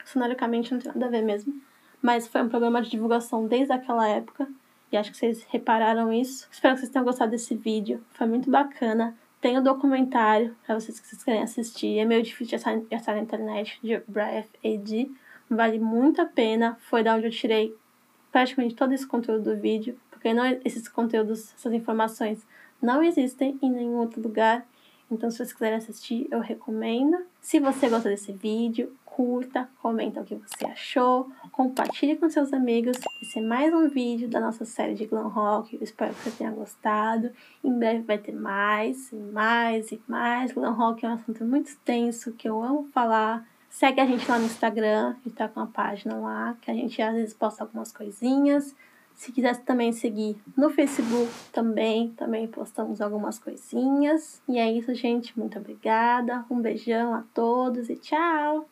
sonoricamente não tem nada a ver mesmo mas foi um programa de divulgação desde aquela época. E acho que vocês repararam isso. Espero que vocês tenham gostado desse vídeo. Foi muito bacana. Tem o um documentário para vocês que vocês querem assistir. É meio difícil achar, achar na internet de Brian AD. Vale muito a pena. Foi da onde eu tirei praticamente todo esse conteúdo do vídeo. Porque não, esses conteúdos, essas informações não existem em nenhum outro lugar. Então, se vocês quiserem assistir, eu recomendo. Se você gosta desse vídeo, curta, comenta o que você achou, compartilhe com seus amigos. Esse é mais um vídeo da nossa série de glam rock. Eu espero que você tenha gostado. Em breve vai ter mais, e mais e mais. Glam rock é um assunto muito extenso que eu amo falar. Segue a gente lá no Instagram, a gente tá com uma página lá, que a gente às vezes posta algumas coisinhas. Se quiser também seguir no Facebook, também, também postamos algumas coisinhas. E é isso, gente. Muito obrigada. Um beijão a todos e tchau!